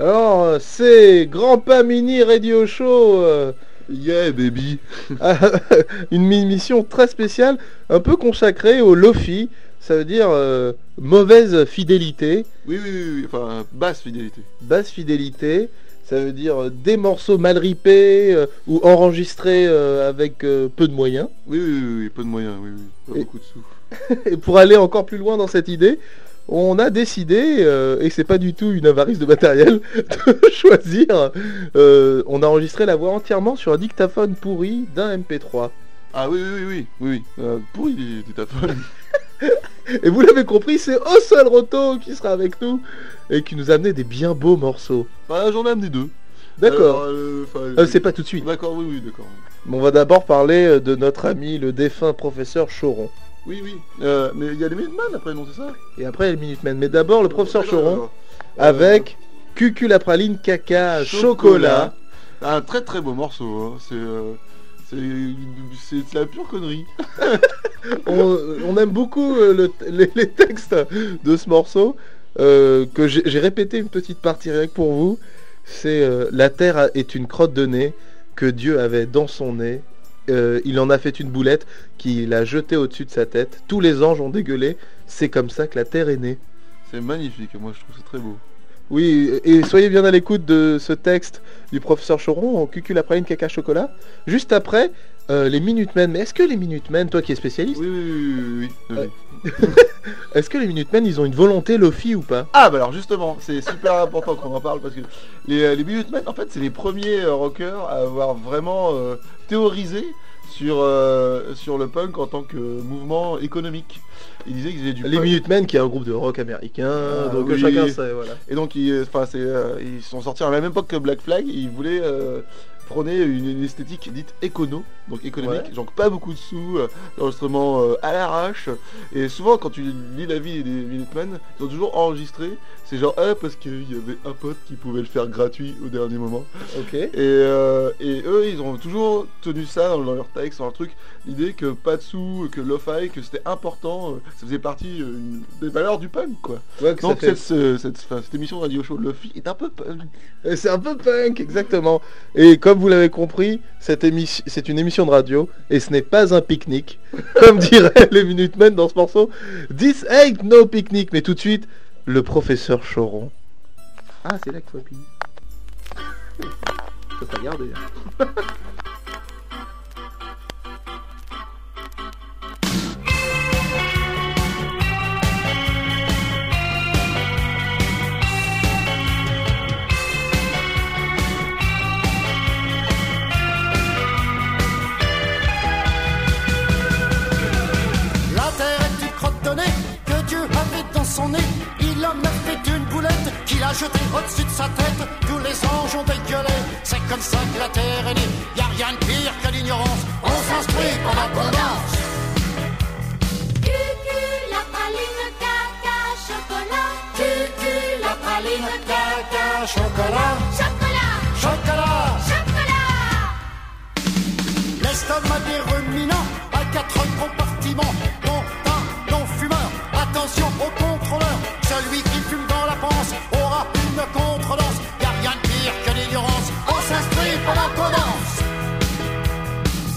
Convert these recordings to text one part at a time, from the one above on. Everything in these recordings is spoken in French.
Alors, euh, c'est Grand Pas Mini Radio Show. euh, Yeah, baby. une émission très spéciale, un peu consacrée au Lofi. Ça veut dire euh, mauvaise fidélité, Oui, oui, oui, oui, enfin, basse fidélité. basse fidélité. Ça veut dire euh, des morceaux mal ripés euh, ou enregistrés euh, avec euh, peu de moyens. Oui, oui, oui, oui, peu de moyens, oui, oui. Pas Et- beaucoup de sous. Et pour aller encore plus loin dans cette idée, on a décidé, euh, et c'est pas du tout une avarice de matériel, de choisir. euh, on a enregistré la voix entièrement sur un dictaphone pourri d'un MP3. Ah oui, oui, oui, oui, oui. Euh, pourri des dictaphones. Et vous l'avez compris, c'est Osol Roto qui sera avec nous et qui nous a amené des bien beaux morceaux. Enfin, j'en ai amené deux. D'accord. Euh, c'est pas tout de suite. D'accord, oui, oui, d'accord. On va d'abord parler de notre ami le défunt professeur Choron. Oui, oui. Euh, mais il y a les Minutemen après, non, c'est ça? Et après les Minutemen. Mais d'abord le professeur D'accord, Choron avec Cucu la praline caca chocolat. Un très très beau morceau. hein. C'est euh, c'est la pure connerie. on, on aime beaucoup euh, le- les, les textes de ce morceau euh, que j'ai répété une petite partie rien que pour vous. C'est euh, la terre a- est une crotte de nez que Dieu avait dans son nez. Euh, il en a fait une boulette qu'il a jetée au-dessus de sa tête. Tous les anges ont dégueulé. C'est comme ça que la terre est née. C'est magnifique. Moi, je trouve c'est très beau. Oui, et soyez bien à l'écoute de ce texte du professeur Choron en cucul après une caca chocolat. Juste après, euh, les Minutemen. Mais est-ce que les Minutemen, toi qui es spécialiste, Oui, oui, oui, oui, oui, oui. Euh, est-ce que les Minutemen, ils ont une volonté Lofi ou pas? Ah bah alors justement, c'est super important qu'on en parle parce que les, euh, les Minutemen, en fait, c'est les premiers euh, rockers à avoir vraiment euh, théorisé sur, euh, sur le punk en tant que mouvement économique. Ils disaient qu'ils faisaient du Les punk. Minutemen, qui est un groupe de rock américain, Ah, donc oui. chacun sait, voilà. Et donc ils, euh, ils sont sortis à la même époque que Black Flag, ils voulaient euh, prôner une, une esthétique dite écono, donc économique, Ouais. donc pas beaucoup de sous, euh, l'enregistrement euh, à l'arrache, et souvent quand tu lis la vie des Minutemen, ils ont toujours enregistré, c'est genre ah, parce qu'il y avait un pote qui pouvait le faire gratuit au dernier moment. Ok. Et, euh, et eux, ils ont toujours tenu ça dans, dans leur texte, dans leur truc, l'idée que pas de sous, que lo-fi, que c'était important, euh, ça faisait partie une- des valeurs du punk, quoi. Ouais, Donc cette, ce- cette, enfin, cette émission radio show Lofi est un peu punk. C'est un peu punk, exactement. Et comme vous l'avez compris, cette émission, c'est une émission de radio et ce n'est pas un pique-nique, comme diraient les Minutemen dans ce morceau. This ain't no picnic, mais tout de suite, le professeur Choron. Ah, c'est là qu'il faut appuyer. Regarder. son nez. Il en a fait une boulette qu'il a jetée au-dessus de sa tête. Tous les anges ont dégueulé. C'est comme ça que la terre est née. Y a rien de pire que l'ignorance. On s'instruit pendant qu'on danse. Cucu, la praline, caca, chocolat. Cucu, la praline, caca, chocolat. Chocolat, Chocolat. chocolat. L'estomac des ruminants a quatre compartiments, une contredanse. Y a rien de pire que l'ignorance, on s'instruit pendant qu'on danse.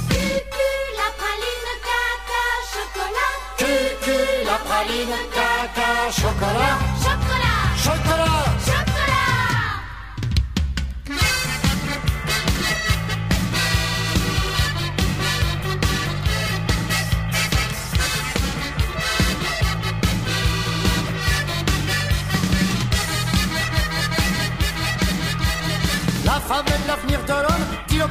Cucu, la praline, caca, chocolat. Cucu, la praline, caca, chocolat. Chocolat, Chocolat.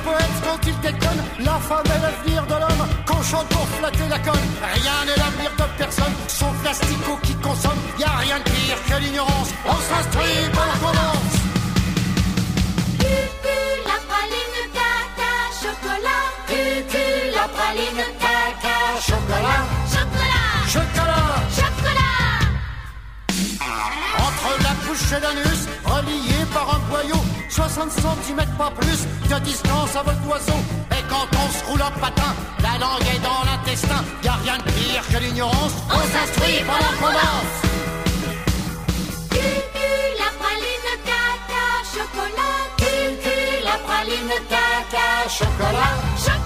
Dit le poète quand il déconne. La femme est l'avenir de l'homme, qu'on chante pour flatter la conne. Rien n'est l'avenir de personne, sauf l'astico qui consomme. Y a rien de pire que l'ignorance, on s'instruit pendant qu'on bouche Danus, l'anus, reliés par un boyau, 60 cm pas plus de distance à votre oiseau. Et quand on se roule en patin, la langue est dans l'intestin, y a rien de pire que l'ignorance, on s'instruit par la province. la praline, caca, chocolat, la praline, caca, chocolat. chocolat.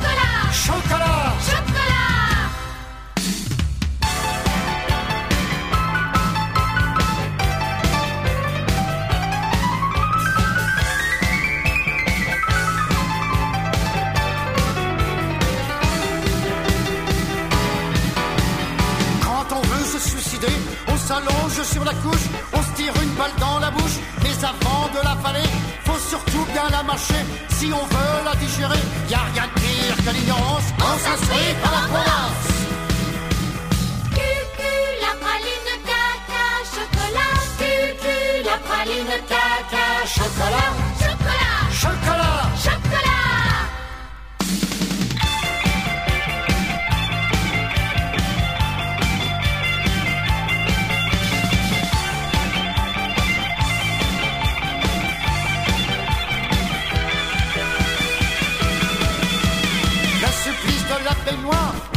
Suicider, on s'allonge sur la couche, on se tire une balle dans la bouche. Mais avant de l'avaler, faut surtout bien la mâcher. Si on veut la digérer, y a rien de pire que l'ignorance. On s'instruit par la. Cucu, la praline caca, chocolat. Cucu, la praline caca, Chocolat, chocolat, chocolat. chocolat.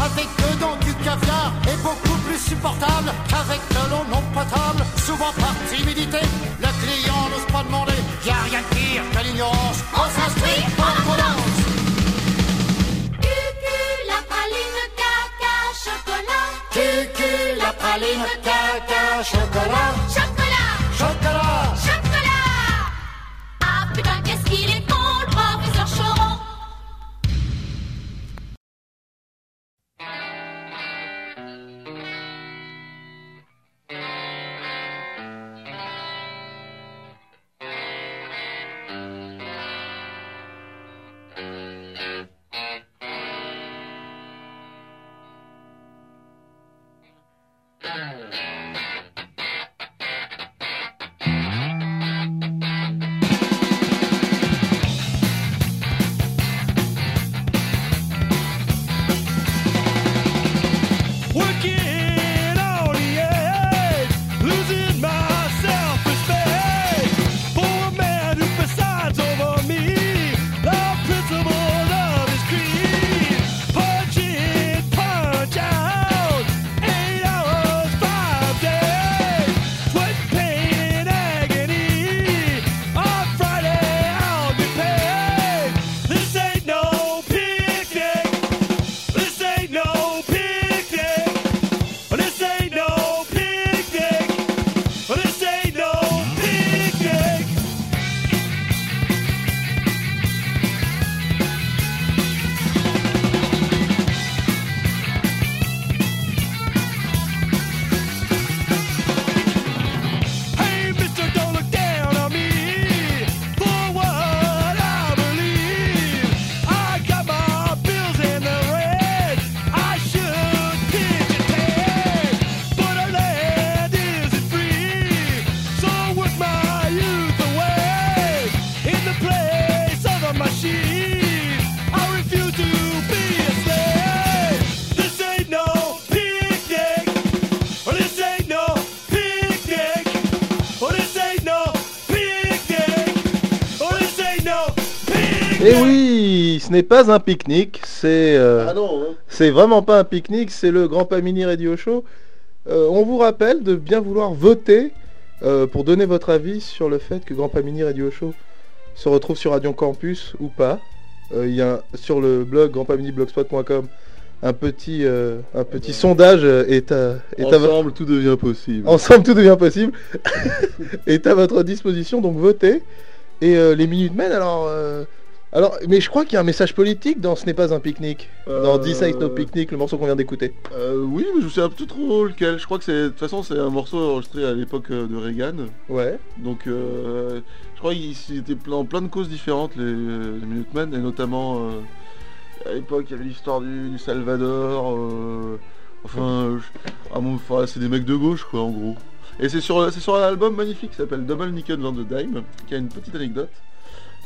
Avec dedans du caviar est beaucoup plus supportable qu'avec de l'eau non potable. Souvent par timidité, le client n'ose pas demander. Y a rien de pire que l'ignorance. On s'instruit par prudence. Cucu, la praline caca, chocolat. Cucu, la praline, caca, chocolat. N'est pas un pique-nique, c'est euh, Ah hein. c'est vraiment pas un pique-nique, c'est le Grand Pamini Radio Show. Euh, on vous rappelle de bien vouloir voter euh, pour donner votre avis sur le fait que Grand Pamini Radio Show se retrouve sur Radio Campus ou pas. Il y a sur le blog grandpaminiblogspot.com un petit, euh, un petit sondage euh, est à, est à vo- Ensemble, tout devient possible. Ensemble, tout devient possible. est à votre disposition, donc votez. Et euh, les Minutemen, alors, euh, alors, mais je crois qu'il y a un message politique dans Ce n'est pas un pique-nique. Dans Euh, This Ain't No Picnic, le morceau qu'on vient d'écouter. Euh, oui, mais je sais un peu trop lequel. Je crois que c'est, de toute façon, c'est un morceau enregistré à l'époque euh, de Reagan. Ouais. Donc, euh, je crois qu'ils étaient en plein de causes différentes, les, les Minutemen, et notamment euh, à l'époque, il y avait l'histoire du, du Salvador. euh, enfin, euh, je- ah bon, enfin, c'est des mecs de gauche, quoi, en gros. Et c'est sur, c'est sur un album magnifique qui s'appelle Double Nickel on the Dime, qui a une petite anecdote.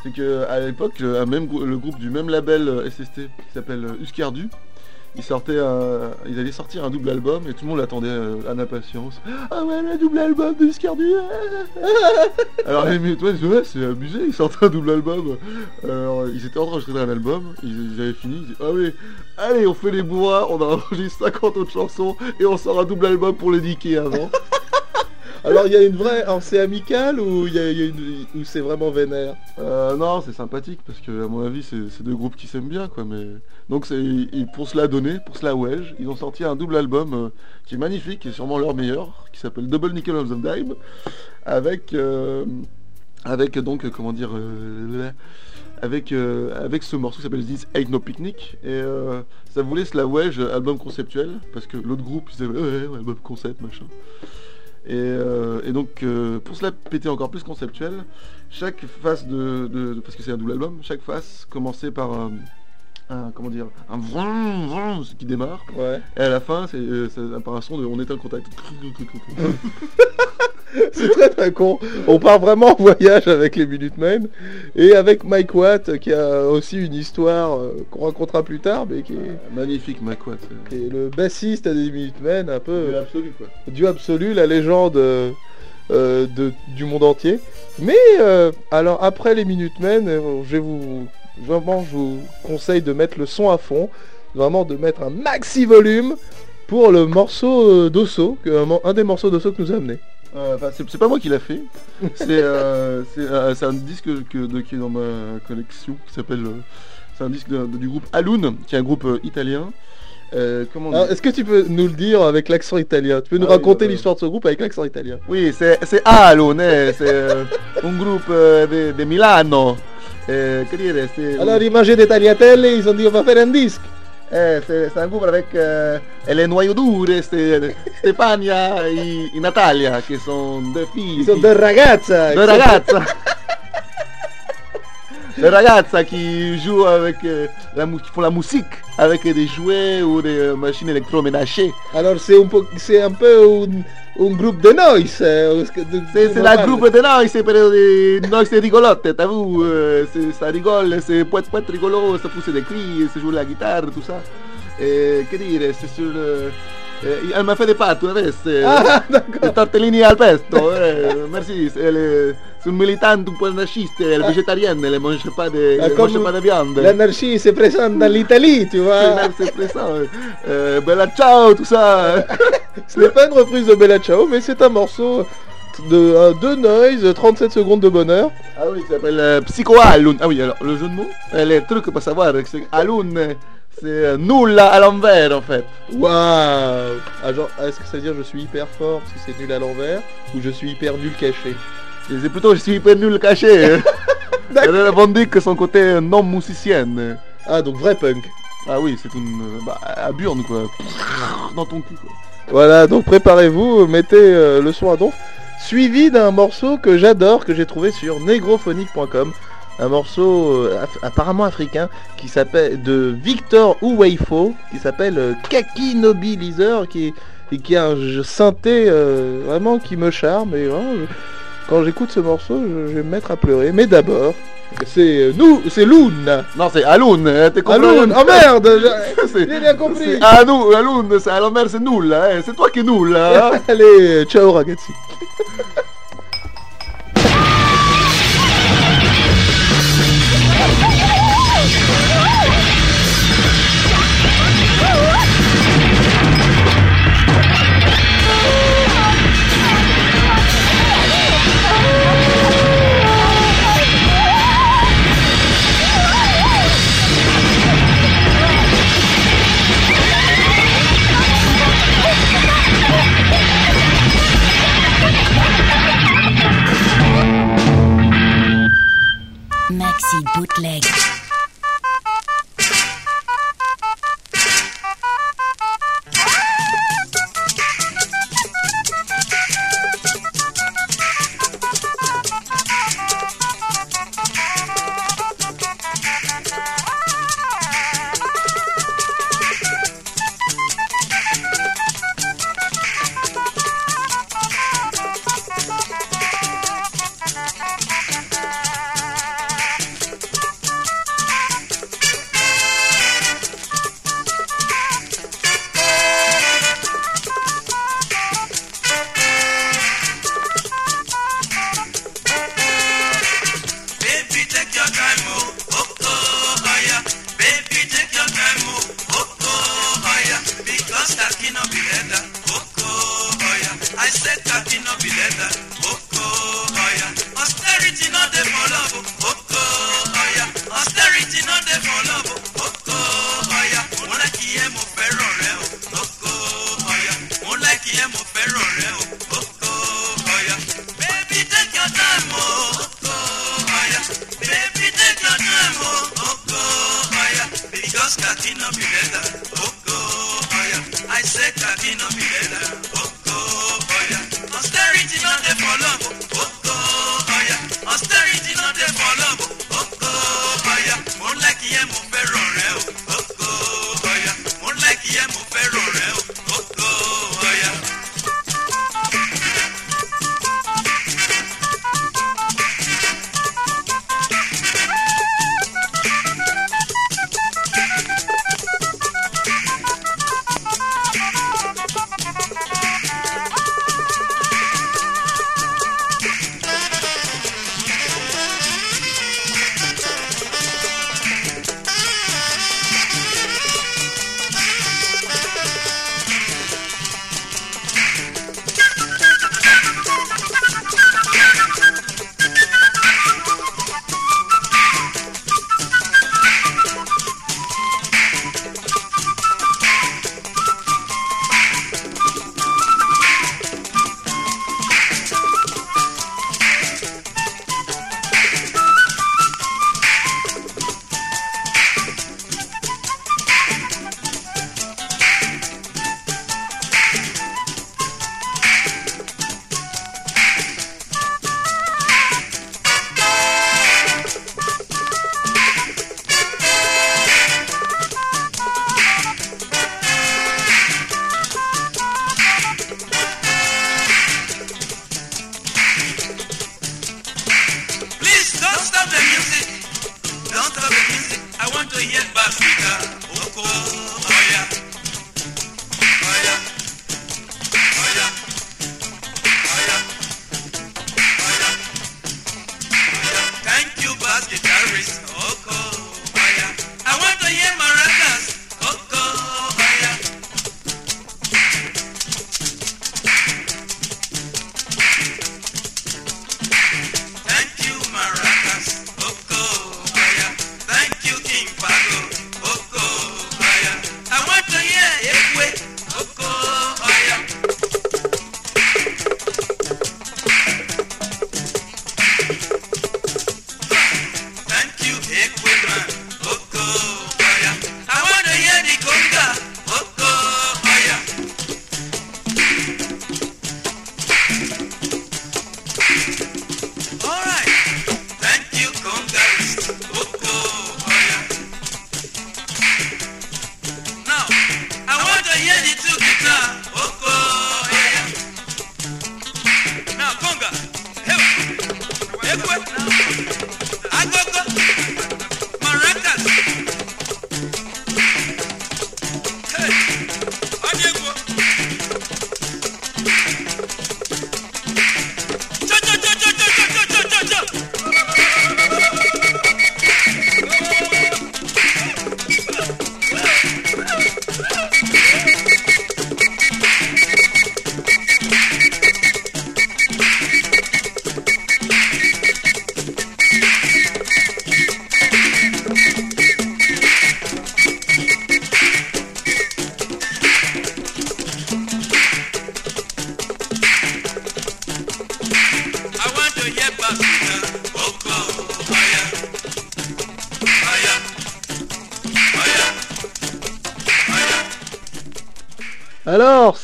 C'est que à l'époque, le, groupe du même label euh, SST qui s'appelle euh, Uscardu, ils sortaient ils allaient sortir un double album et tout le monde l'attendait euh, à impatience. Ah ouais, le double album de Uscardu Alors les Minutemen, ils ouais, c'est abusé, ils sortent un double album. Alors ils étaient en train d'enregistrer un album, ils, avaient fini, ils disaient, ah oui, allez, on fait les bourras, on a enregistré 50 autres chansons et on sort un double album pour les niquer avant. Alors il y a une vraie, alors c'est amical ou c'est vraiment vénère? Euh, non, c'est sympathique parce que à mon avis c'est deux groupes qui s'aiment bien quoi. Mais donc pour cela donner, pour cela wedge, ils ont sorti un double album euh, qui est magnifique, qui est sûrement leur meilleur, qui s'appelle Double Nickel of the Dime, avec euh, donc comment dire avec avec ce morceau qui s'appelle This Ain't No Picnic et euh, ça voulait cela wedge album conceptuel parce que l'autre groupe ils album concept machin. Et, euh, et donc, euh, pour cela péter encore plus conceptuel, chaque face de, de- parce que c'est un double album, chaque face commençait par un, comment dire, un vroom, vroom, qui démarre, Ouais. et à la fin, c'est euh, un son de on éteint le contact. C'est très très con. On part vraiment en voyage avec les Minutemen et avec Mike Watt qui a aussi une histoire euh, qu'on racontera plus tard, mais qui est, Magnifique, Macquat. qui est le bassiste des Minutemen, un peu C'est absolu quoi. Dieu absolu, la légende euh, euh, de, du monde entier. Mais euh, alors après les Minutemen, euh, je vais vous vraiment je vous conseille de mettre le son à fond, vraiment de mettre un maxi volume pour le morceau euh, d'Osso, que- un, des morceaux d'Osso que nous a amené. Euh, c'est pas moi qui l'a fait. C'est euh, c'est, euh, un disque que, de- qui est dans ma collection qui s'appelle. euh, c'est un disque de- de- du groupe Alun, qui est un groupe euh, italien. Euh, Est-ce que tu peux nous le dire avec l'accent italien? Tu peux nous Ah oui, raconter euh, l'histoire de ce groupe avec l'accent italien? Oui, c'est Alun, eh, c'est euh, un groupe euh, de, de Milano. Eh, che dire, c'est Alors ils mangeaient des tagliatelles, ils ont dit on va faire un disque. eh, c'est c'est un groupe avec euh, les noyaux durs, c'est Stefania et, et Natalia, qui sont deux filles. Ils sont qui- deux ragazza. Deux ragazza. Les ragazza qui jouent avec euh, la mu- qui font la musique avec des jouets ou des euh, machines électroménagères. Alors c'est un peu, c'est un peu un, un groupe de noise. euh, parce que de- C'est de c'est la normal. groupe de noise, c'est des noise rigolote, t'as vu euh, c'est- Ça rigole, c'est poète poète rigolo, ça pousse des cris, ça joue la guitare, tout ça. Et che dire, c'est sur le... eh, elle m'a fait des pâtes una vez. eh, Ah, Les d'accord. tortellini al pesto, eh, merci. Elle une militante un peu anarchiste, elle est végétarienne, elle ne mange pas de, Ah, comme mange pas de viande. L'anarchie se présente dans l'Italie, tu vois. C'est présent. Euh, bella ciao, tout ça. Ce n'est pas une reprise de Bella Ciao, mais c'est un morceau de, euh, noise, 37 secondes de bonheur. Ah oui, ça s'appelle euh, Psycho Alun. Ah oui, alors le jeu de mots, euh, les trucs pour savoir, c'est Alun, c'est nul à l'envers en fait. Waouh ah, Est-ce que ça veut dire je suis hyper fort parce que c'est nul à l'envers ou je suis hyper nul caché? Et C'est plutôt je suis hyper nul caché. Elle revendique son côté non musicienne. Ah, donc vrai punk. Ah oui, c'est une. Bah, à burne quoi. Dans ton cul quoi. Voilà, donc préparez-vous, mettez euh, le son à donf. Suivi d'un morceau que j'adore, que j'ai trouvé sur negrophonique.com. Un morceau euh, af- apparemment africain qui s'appelle de Victor Uweifo, qui s'appelle euh, Kaki Nobilizer, qui, et qui a un jeu synthé euh, vraiment qui me charme. Et quand j'écoute ce morceau, je, je vais me mettre à pleurer. Mais d'abord, c'est euh, nous, c'est Loon. Non, c'est Alun, hein, t'es Ah, compris Loon, oh merde j'ai- C'est- J'ai bien compris c'est- Ah nous, Alun, c'est à l'envers c'est nul, hein. c'est toi qui es nul. Hein. Allez, ciao ragazzi sexy Bootleg.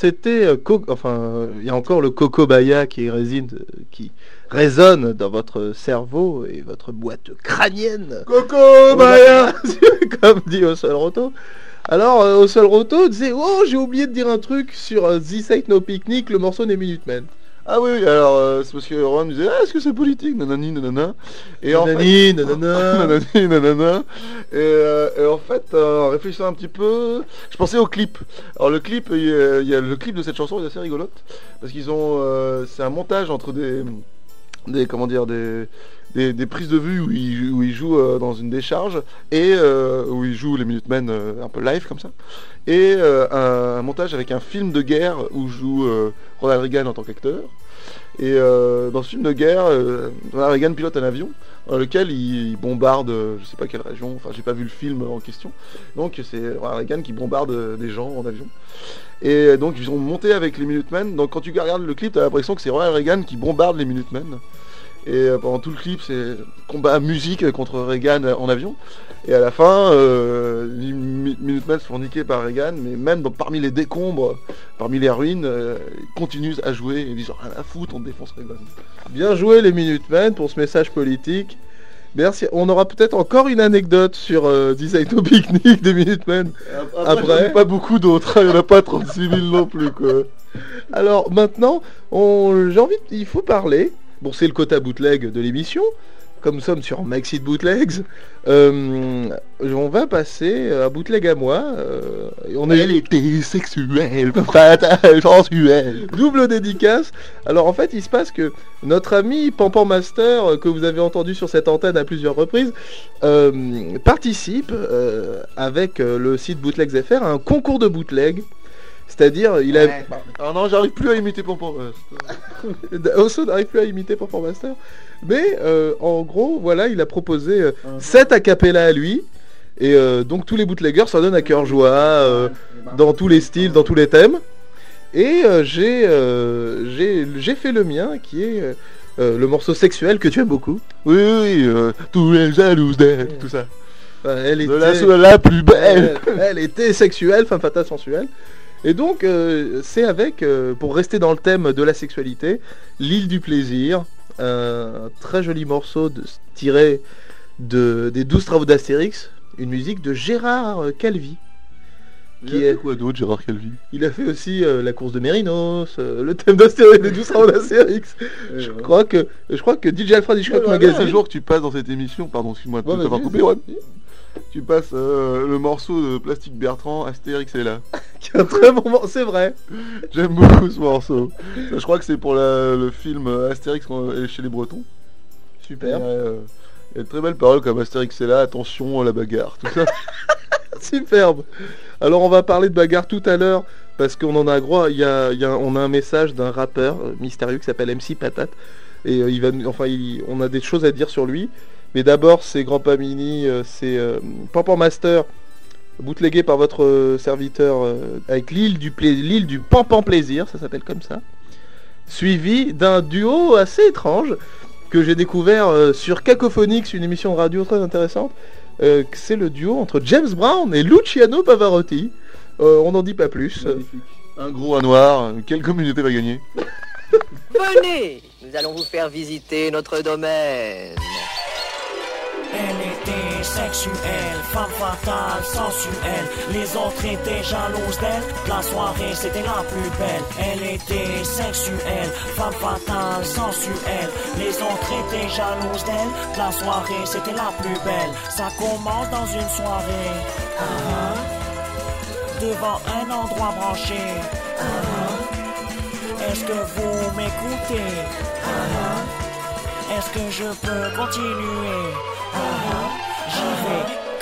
c'était, euh, enfin, il y a encore le coco baya euh, qui résonne dans votre cerveau et votre boîte crânienne. Coco baya, comme dit au seul roto. Alors, au seul roto, disait, oh, j'ai oublié de dire un truc sur euh, This Ain't No Picnic, le morceau des Minutemen. Ah oui, oui alors euh, c'est parce que Roman disait ah, est-ce que c'est politique? Nanani, nanana. Et nanani, en fait, nanana. nanani, nanana. Et, euh, et en fait, euh, en réfléchissant un petit peu, je pensais au clip. Alors le clip, il y a le clip de cette chanson est assez rigolote parce qu'ils ont, c'est un montage entre des, des comment dire, des des, prises de vue où il, joue euh, dans une décharge et euh, où il joue les Minutemen euh, un peu live comme ça. Et un, un, montage avec un film de guerre où joue Ronald Reagan en tant qu'acteur. Et dans ce film de guerre, Ronald Reagan pilote un avion dans lequel il, bombarde, je sais pas quelle région, enfin j'ai pas vu le film en question. Donc c'est Ronald Reagan qui bombarde des gens en avion. Et donc ils ont monté avec les Minutemen. Donc quand tu regardes le clip, t'as l'impression que c'est Ronald Reagan qui bombarde les Minutemen. Et euh, pendant tout le clip, c'est combat musique contre Reagan en avion. Et à la fin, euh, les Mi- Minutemen se font niquer par Reagan, mais même dans- parmi les décombres, parmi les ruines, euh, ils continuent à jouer et ils disent rien à foutre, on défonce Reagan. Bien joué les Minutemen pour ce message politique. Merci. On aura peut-être encore une anecdote sur euh, Design au Picnic des Minutemen. Après, Après- pas beaucoup d'autres, il n'y en a pas 36 000 non plus quoi. Alors maintenant, on... j'ai envie, il faut parler. Bon, c'est le quota bootleg de l'émission. Comme nous sommes sur Maxi de Bootlegs, euh, on va passer à bootleg à moi. euh, on est était sexuelle, fatale, sensuelle. double dédicace. Alors en fait, il se passe que notre ami Pampan Master, euh, que vous avez entendu sur cette antenne à plusieurs reprises, euh, participe avec le site Bootlegs FR à un concours de bootleg. C'est-à-dire, il a, Ah non, j'arrive plus à imiter Pompon. Osso n'arrive plus à imiter Pampan Master. Mais euh, en gros, voilà, il a proposé euh, 7 acapella à lui. Et euh, donc tous les bootleggers s'en donnent à cœur joie, euh, dans tous les styles, dans tous les thèmes. Et euh, j'ai euh, j'ai j'ai fait le mien, qui est le morceau sexuel que tu aimes beaucoup. Oui, oui, oui, euh, tous les jalouses d'elle, tout ça. Enfin, elle De était, la soie la plus belle. elle, elle était sexuelle, femme fatale sensuelle. Et donc, euh, c'est avec, euh, pour rester dans le thème de la sexualité, L'île du plaisir, un très joli morceau de, tiré de, des 12 travaux d'Astérix, une musique de Gérard Calvi. Qui est quoi d'autre, Gérard Calvi? Il a fait aussi euh, la course de Mérinos, le thème d'Astérix, des 12 travaux d'Astérix. Je crois que, je crois que DJ Alfred Hitchcock Magazine. Magazine. Un jour que tu passes dans cette émission, pardon, excuse-moi de Ouais, t'avoir coupé, ouais. Tu passes euh, le morceau de Plastique Bertrand, Astérix est là. qui est un très bon morceau, c'est vrai. J'aime beaucoup ce morceau. Ça, je crois que c'est pour la- le film euh, Astérix euh, chez les Bretons. Super. Euh, Il y a de très belles paroles comme Astérix est là, attention à la bagarre, tout ça. Superbe. Alors on va parler de bagarre tout à l'heure parce qu'on en a droit. Il y a, il y a- on a un message d'un rappeur euh, mystérieux qui s'appelle MC Patate et euh, il va, nous- enfin, il- on a des choses à dire sur lui. Mais d'abord, c'est Grand Pamini, euh, c'est euh, Pampan Master, bootlegué par votre euh, serviteur euh, avec l'île du, l'île du Pampan Plaisir, ça s'appelle comme ça. Suivi d'un duo assez étrange que j'ai découvert euh, sur Cacophonix, une émission de radio très intéressante. Euh, c'est le duo entre James Brown et Luciano Pavarotti. Euh, on n'en dit pas plus. Un gros, un noir, quelle communauté va gagner? Venez, nous allons vous faire visiter notre domaine. Elle était sexuelle, femme fatale, sensuelle. Les autres étaient jalouses d'elle. La soirée c'était la plus belle. Elle était sexuelle, femme fatale, sensuelle. Les autres étaient jalouses d'elle. La soirée c'était la plus belle. Ça commence dans une soirée. Ah. Devant un endroit branché. Ah. Est-ce que vous m'écoutez? Ah. Est-ce que je peux continuer? Ah, ah.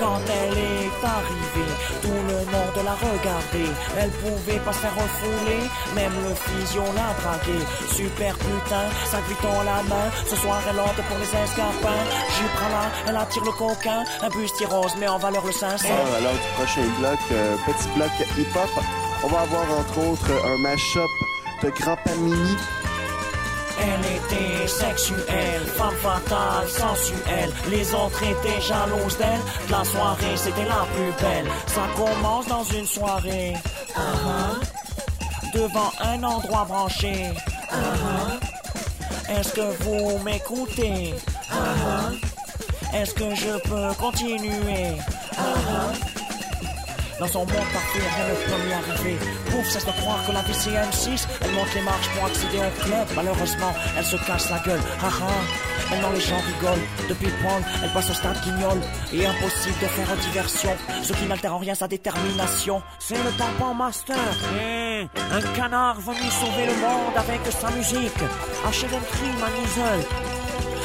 Quand elle est arrivée, tout le monde la regardait. Elle pouvait pas se faire refouler, même le physio l'a dragué. Super putain, 5 dans la main. Ce soir elle entre pour les escarpins. J'y prends là, elle attire le coquin. Un bustier rose met en valeur le 500. Ah, alors du prochain bloc, euh, petit bloc hip-hop, on va avoir entre autres un mash-up de Grand Pamini. Elle était sexuelle, femme fatale, sensuelle. Les autres étaient jalouses d'elle. La soirée, c'était la plus belle. Ça commence dans une soirée. Ah. Devant un endroit branché. Ah. Est-ce que vous m'écoutez? Ah. Est-ce que je peux continuer? Dans son monde parfait, rien ne peut lui arriver. Pouf, cesse de croire que la vie c'est M6. Elle monte les marches pour accéder au club. Malheureusement, elle se casse la gueule. Ah ah. Maintenant les gens rigolent. Depuis Paul, elle passe au stade guignol. Et impossible de faire diversion. Ce qui n'altère en rien sa détermination. C'est le tampon master. Mmh, un canard venu sauver le monde avec sa musique. Un crime à Nisel.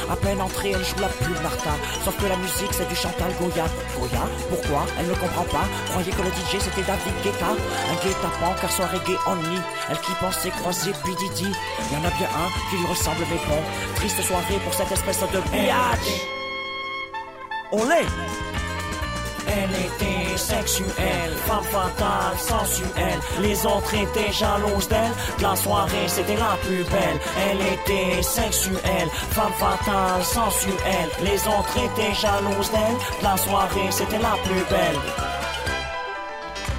À peine entrée, elle joue la pub Martha. Sauf que la musique, c'est du Chantal Goya. Goya Pourquoi? Elle ne comprend pas. Croyait que le DJ, c'était David Guetta. Un guet-apens, car son reggae only. Elle qui pensait croiser puis Didi. Y en a bien un qui lui ressemble, mais bon. Triste soirée pour cette espèce de biatch. Olé elle était sexuelle, femme fatale, sensuelle. Les autres étaient jalouses d'elle. La soirée, c'était la plus belle. Elle était sexuelle, femme fatale, sensuelle. Les autres étaient jalouses d'elle. La soirée, c'était la plus belle.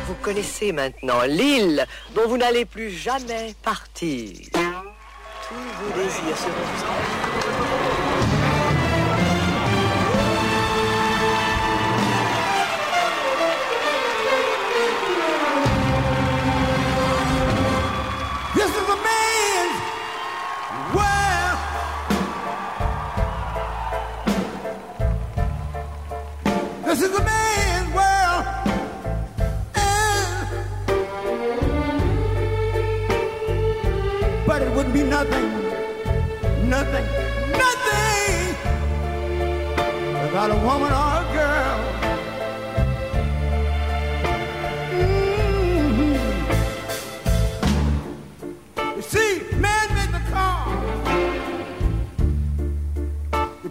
Vous connaissez maintenant l'île dont vous n'allez plus jamais partir. Tous vos désirs seront nothing, nothing, nothing without a woman or a girl. Mhm. You see, man made the car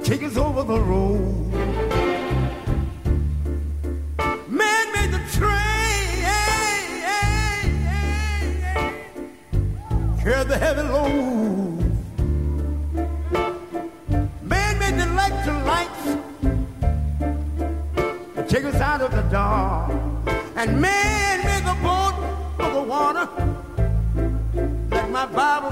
take us over the road. Carry the heavy load. Man made the electric lights to take us out of the dark. And made the boat of the water like my Bible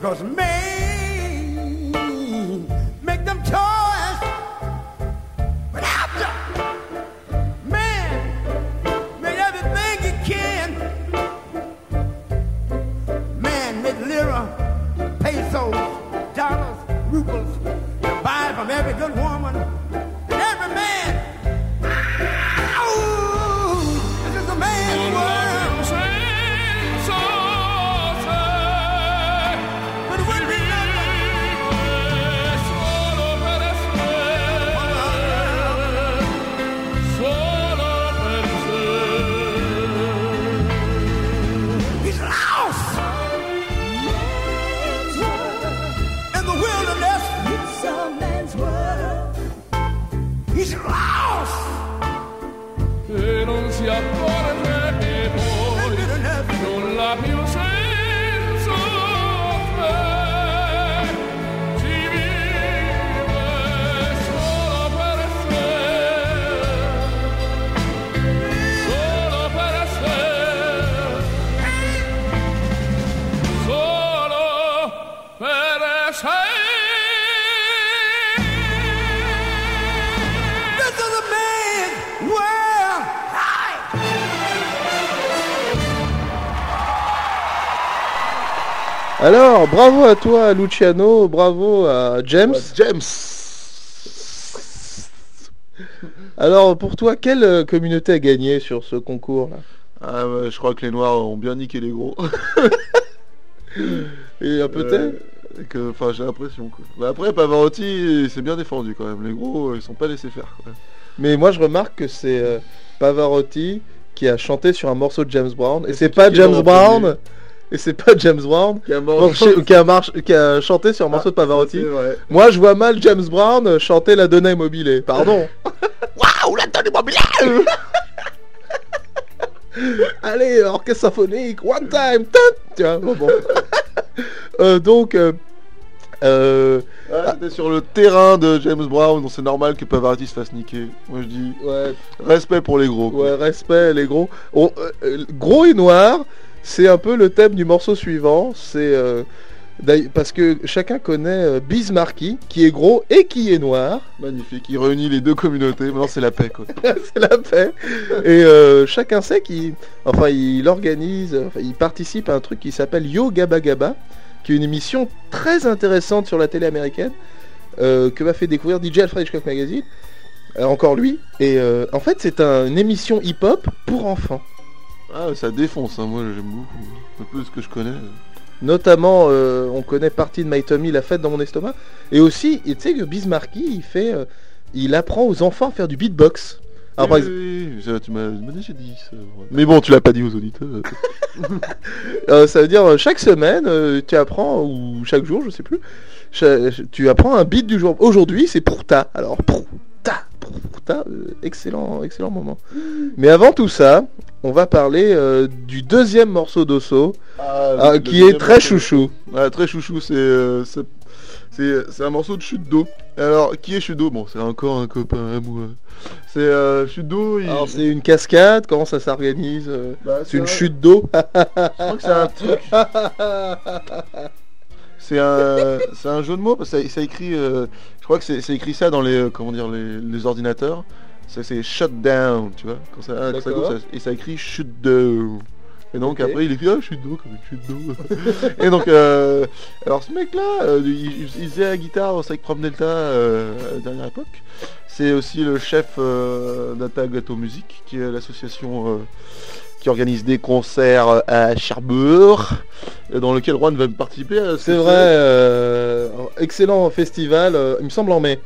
because man Alors, bravo à toi, Luciano, bravo à James. James. Alors, pour toi, quelle euh, communauté a gagné sur ce concours-là? Ah, ouais, je crois que les noirs ont bien niqué les gros. Et euh, peut-être Euh, enfin, j'ai l'impression. Mais après, Pavarotti, c'est bien défendu quand même. Les gros, ils sont pas laissés faire. quoi. Mais moi, je remarque que c'est euh, Pavarotti qui a chanté sur un morceau de James Brown. Et Et c'est pas James Brown. Et c'est pas James Brown Qui a marché- qui, a marche- qui a chanté sur un morceau de Pavarotti. Moi, je vois mal James Brown euh, chanter la Donna Immobilier. Pardon. Waouh, la tonne immobilier Allez, orchestre symphonique, one time. Tu vois, bon, bon. Euh, donc, euh, euh, Ouais, C'était sur le terrain de James Brown, donc c'est normal que Pavarotti se fasse niquer. Moi je dis ouais, respect pour les gros. quoi. ouais, respect, les gros. On- gros et noir, c'est un peu le thème du morceau suivant. C'est euh, parce que chacun connaît euh, Bismarcky, qui est gros et qui est noir. Magnifique, il réunit les deux communautés. Maintenant c'est la paix quoi. c'est la paix. Et euh, chacun sait qu'il, enfin, il organise, enfin, il participe à un truc qui s'appelle Yo Gabba Gabba, qui est une émission très intéressante sur la télé américaine euh, que m'a fait découvrir DJ Alfred Hitchcock Magazine. Euh, encore lui. Et en fait, c'est un- une émission hip-hop pour enfants. Ah ça défonce, hein. moi j'aime beaucoup. Un peu ce que je connais. Notamment, euh, on connaît partie de My Tommy, la fête dans mon estomac. Et aussi, tu sais que Bismarcky, il fait, euh, il apprend aux enfants à faire du beatbox. Alors, par oui, exemple- oui, oui, ça, tu m'as déjà dit ça. ouais. Mais bon, tu l'as pas dit aux auditeurs. Euh, ça veut dire chaque semaine, tu apprends, ou chaque jour, je sais plus, tu apprends un beat du jour. Aujourd'hui, c'est pour ta. Alors, pour ta, pour ta, excellent, excellent moment. Mais avant tout ça, on va parler euh, du deuxième morceau d'Osso, Ah, le- qui est très morceau. chouchou. Très chouchou, c'est euh, c'est c'est c'est un morceau de chute d'eau. Alors, qui est chute d'eau? Bon, c'est encore un copain amoureux. C'est euh, chute d'eau. il- c'est une cascade, comment ça s'organise euh, Bah, C'est une un- chute d'eau? Je crois que c'est un truc. C'est un, c'est un jeu de mots parce que ça, ça écrit. euh, je crois que c'est c'est écrit ça dans les, euh, comment dire, les, les ordinateurs. Ça c'est shut down, tu vois. Quand ça, quand ça D'accord. coupe, ça- et ça écrit chute d'eau. Et donc après il écrit ah chute d'eau comme une chute d'eau. et donc euh, alors ce mec là, il, il- il faisait la guitare au Psych Prom Delta euh, à la dernière époque. C'est aussi le chef euh, d'Atta Gâteau Musique, qui est l'association euh, qui organise des concerts à Cherbourg, dans lequel Juan va participer. C'est vrai, euh, excellent festival, euh, il me semble en mai.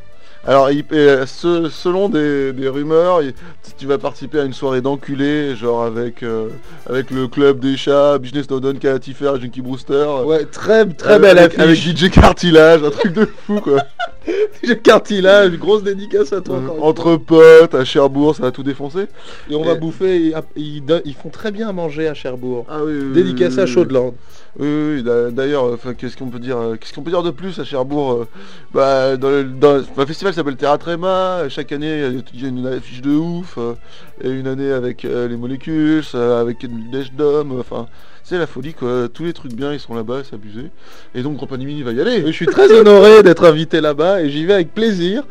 Alors, il- euh, ce- selon des, des rumeurs, il- tu vas participer à une soirée d'enculés, genre avec euh, avec le club des chats, Business Snowden, Calatifер, Junkie Brewster. Ouais, très très avec- belle avec, avec affiche. DJ Cartilage, un truc de fou quoi. J'ai le cartilage, grosse dédicace à toi. encore une Entre potes, à Cherbourg, ça va tout défoncer. Et on va bouffer, ils, font très bien à manger à Cherbourg. Ah oui, oui, Dédicace oui, à. Chaudeland. Oui, oui, oui, d'a- d'ailleurs, euh, enfin, qu'est-ce qu'on peut dire euh, Qu'est-ce qu'on peut dire de plus à Cherbourg euh, bah, dans le, dans- festival s'appelle Terra Trema. Chaque année, il y a une affiche de ouf. euh, et une année avec euh, les molécules, euh, avec une dèche d'hommes. Enfin, c'est la folie quoi. Tous les trucs bien, ils sont là-bas, c'est abusé. Et donc, Compagnie Mini va y aller. Je suis très honoré d'être invité là-bas et j'y vais avec plaisir.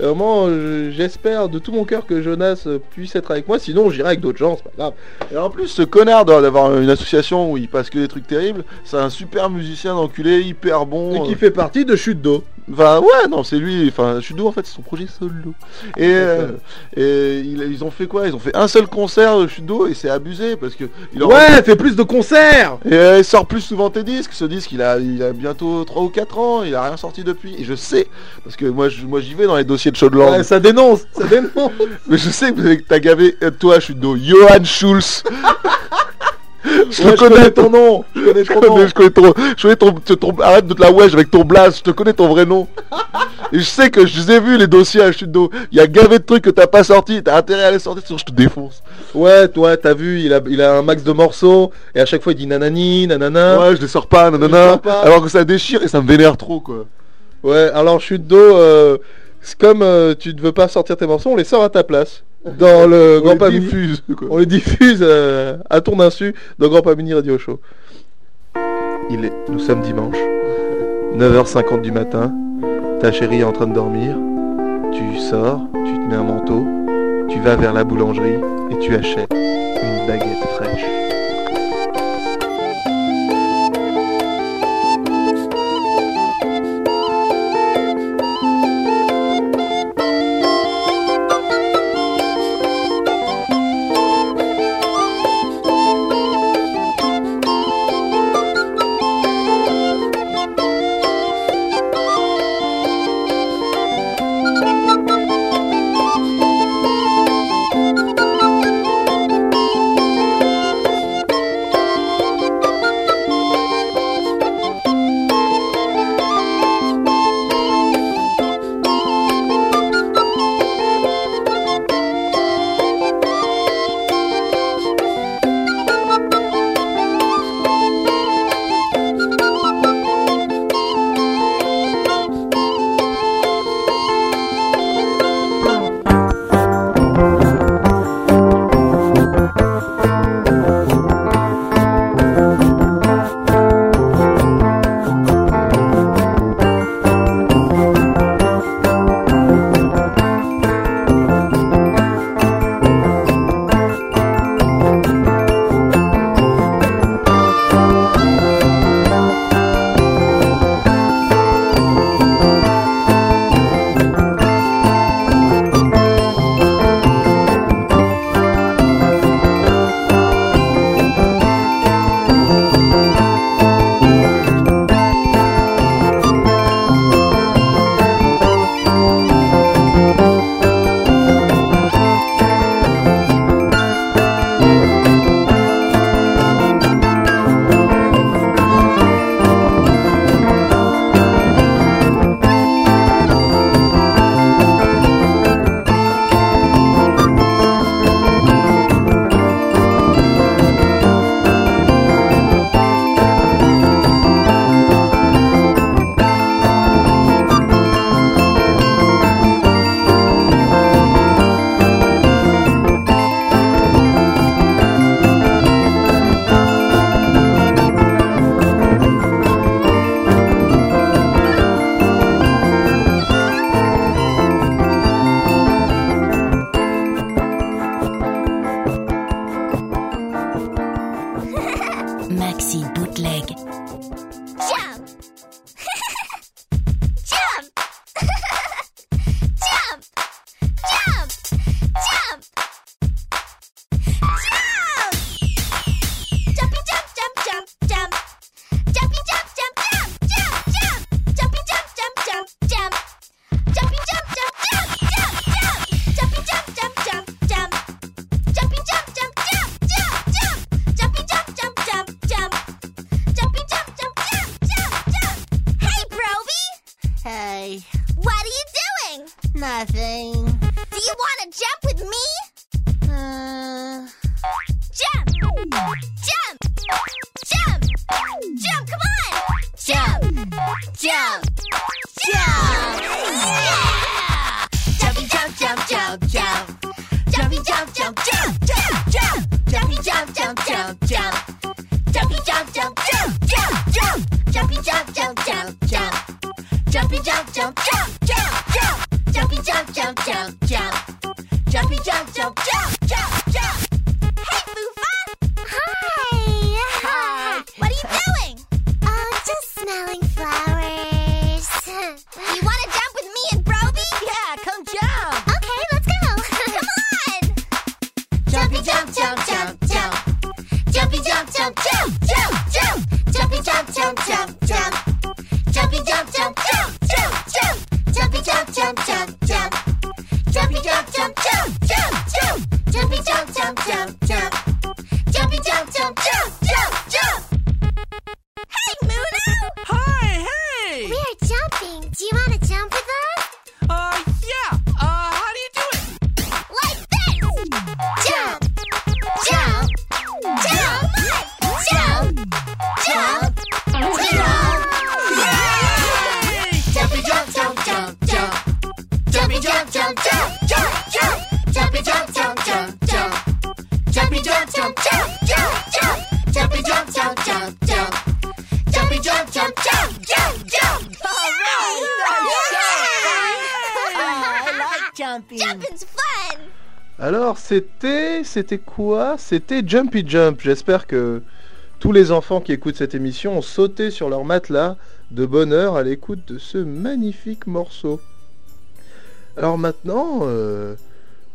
Vraiment, je- j'espère de tout mon cœur que Jonas euh, puisse être avec moi. Sinon, j'irai avec d'autres gens, c'est pas grave. Et en plus, ce connard doit- d'avoir une association où il passe que des trucs terribles. C'est un super musicien d'enculé, hyper bon. Et qui euh, fait partie de Chute d'eau. Enfin ouais non c'est lui, enfin Chudo en fait c'est son projet solo. Et, euh, et ils ont fait quoi? Ils ont fait un seul concert de Chudo et c'est abusé parce que il Ouais, fais plus de concerts et euh, il sort plus souvent tes disques, ce disque il a, il a bientôt 3 ou 4 ans, il a rien sorti depuis. Et je sais, parce que moi j'y vais dans les dossiers de Showland. Ouais, ça dénonce, ça dénonce Mais je sais que t'as gavé euh, toi Chudo, Johan Schulz. Je Ouais, te connais ton nom Je connais je ton connais, nom je connais ton, je connais ton, ton- ton- arrête de te la wesh avec ton blaze, je te connais ton vrai nom. Et je sais que je les ai vus les dossiers à chute d'eau. Il y a gavé de trucs que t'as pas sorti, t'as intérêt à les sortir, sinon je te défonce. Ouais, toi, t'as vu, il a, il a un max de morceaux, et à chaque fois il dit nanani, nanana. Ouais, je les sors pas, Je nanana. sors pas. Alors que ça déchire et ça me vénère trop, quoi. Ouais, alors chute d'eau, euh, c'est comme euh, tu ne veux pas sortir tes morceaux, on les sort à ta place. Dans le On Grand Pamini. diffuse. On les diffuse euh, à ton insu dans Grand Pamini Radio Show. Il est, nous sommes dimanche, 9h50 du matin. Ta chérie est en train de dormir. Tu sors, tu te mets un manteau, tu vas vers la boulangerie et tu achètes une baguette fraîche. C'était c'était quoi? C'était Jumpy Jump. J'espère que tous les enfants qui écoutent cette émission ont sauté sur leur matelas de bonheur à l'écoute de ce magnifique morceau. Alors maintenant, euh,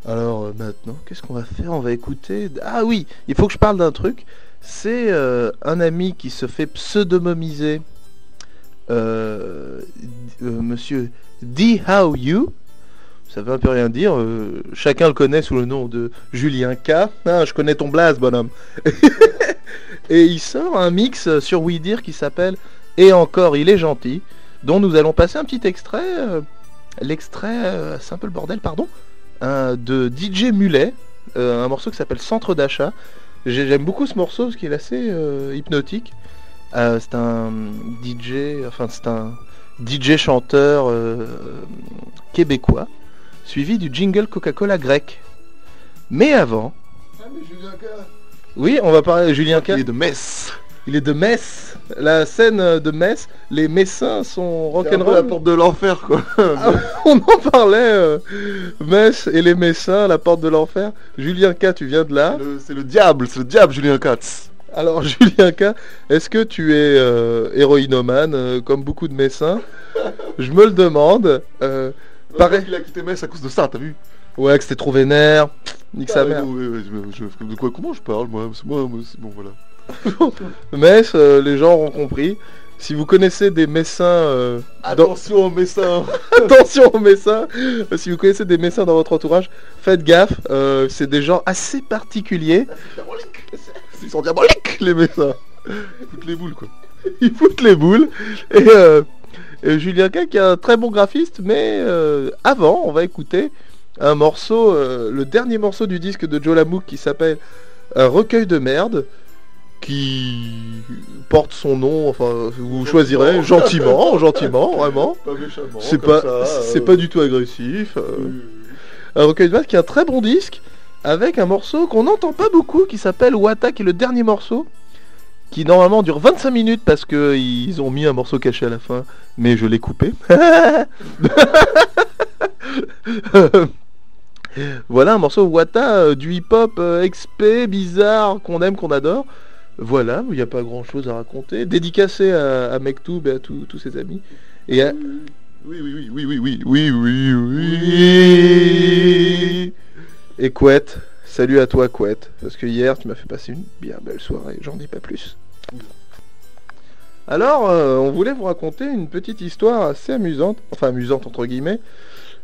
alors euh, maintenant, qu'est-ce qu'on va faire? On va écouter. Ah oui, il faut que je parle d'un truc. C'est euh, un ami qui se fait pseudonymiser, Monsieur D. How You. Ça veut un peu rien dire. euh, chacun le connaît sous le nom de Julien K. Ah, je connais ton blaze, bonhomme. Et il sort un mix sur We Dire qui s'appelle Et encore, il est gentil, dont nous allons passer un petit extrait. euh, L'extrait, euh, c'est un peu le bordel, pardon, un- de DJ Mulet, un morceau qui s'appelle Centre d'achat. J'ai- J'aime beaucoup ce morceau parce qu'il est assez hypnotique. C'est un DJ, enfin c'est un DJ chanteur québécois, suivi du jingle Coca-Cola grec. Mais avant, oui, on va parler de Julien K. Il est de Metz. Il est de Metz. La scène de Metz, les Messins sont peu la rock'n'roll. porte de l'enfer, quoi. Ah, on en parlait, euh, Metz et les Messins, la porte de l'enfer. Julien K, tu viens de là. C'est le- C'est le diable, c'est le diable, Julien Katz. Alors Julien K, est-ce que tu es euh, héroïnomane euh, comme beaucoup de Messins? Je me le demande. Euh, pareil. Il a quitté Metz à cause de ça, t'as vu Ouais, que c'était trop vénère. Nique sa Ah, mère. non, ouais, ouais, je- je- de quoi, comment je parle, moi C'est moi, bon, voilà. Metz, euh, les gens auront compris. Si vous connaissez des Messins... euh, dans- Attention aux Messins Attention aux Messins Si vous connaissez des Messins dans votre entourage, faites gaffe. euh, c'est des gens assez particuliers. Ils sont diaboliques, les Messins Ils foutent les boules, quoi. Ils foutent les boules. Et, euh, et Julien K qui est un très bon graphiste, mais euh, avant, on va écouter un morceau, euh, le dernier morceau du disque de Joe Lamouk qui s'appelle Un recueil de merde, qui porte son nom, enfin, vous choisirez gentiment, gentiment, vraiment. C'est pas, c'est euh. pas du tout agressif. euh. Un recueil de merde qui est un très bon disque, avec un morceau qu'on n'entend pas beaucoup, qui s'appelle Wata, qui est le dernier morceau, qui normalement dure 25 minutes parce que ils ont mis un morceau caché à la fin, mais je l'ai coupé. voilà un morceau Wata, euh, du hip-hop euh, XP, bizarre, qu'on aime, qu'on adore. Voilà, il n'y a pas grand chose à raconter. Dédicacé à, à Mektoub et à tous tous ses amis. Et à- Oui, oui, oui, oui, oui, oui, oui, oui, oui. Et Couette, salut à toi Couette, parce que hier tu m'as fait passer une bien belle soirée, j'en dis pas plus. Alors, euh, on voulait vous raconter une petite histoire assez amusante, enfin amusante entre guillemets.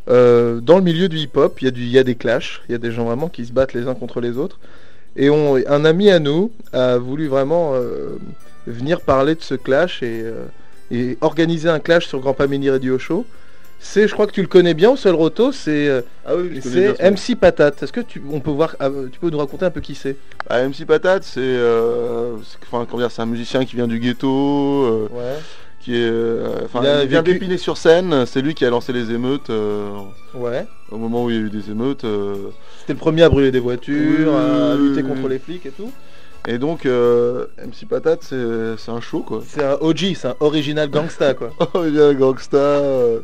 Euh, dans le milieu du hip-hop, il y, y a des clashs, il y a des gens vraiment qui se battent les uns contre les autres. Et un ami à nous a voulu vraiment euh, venir parler de ce clash et, et organiser un clash sur Grand Pamini Radio Show. C'est, je crois que tu le connais bien au seul roto, c'est euh, Ah oui, c'est MC Patate. Est-ce que tu, on peut voir, ah, tu peux nous raconter un peu qui c'est? Ah, MC Patate, c'est euh, c'est- enfin, un musicien qui vient du ghetto, euh, Ouais. qui est, euh, enfin, Il a il vient vécu- d'Épinay sur scène. C'est lui qui a lancé les émeutes euh, Ouais. au moment où il y a eu des émeutes. euh, C'était le premier à brûler des voitures, à lutter contre les flics et tout. Et donc, euh, MC Patate, c'est un show quoi. C'est un OG, c'est un original gangsta quoi. Oh, un gangsta. euh,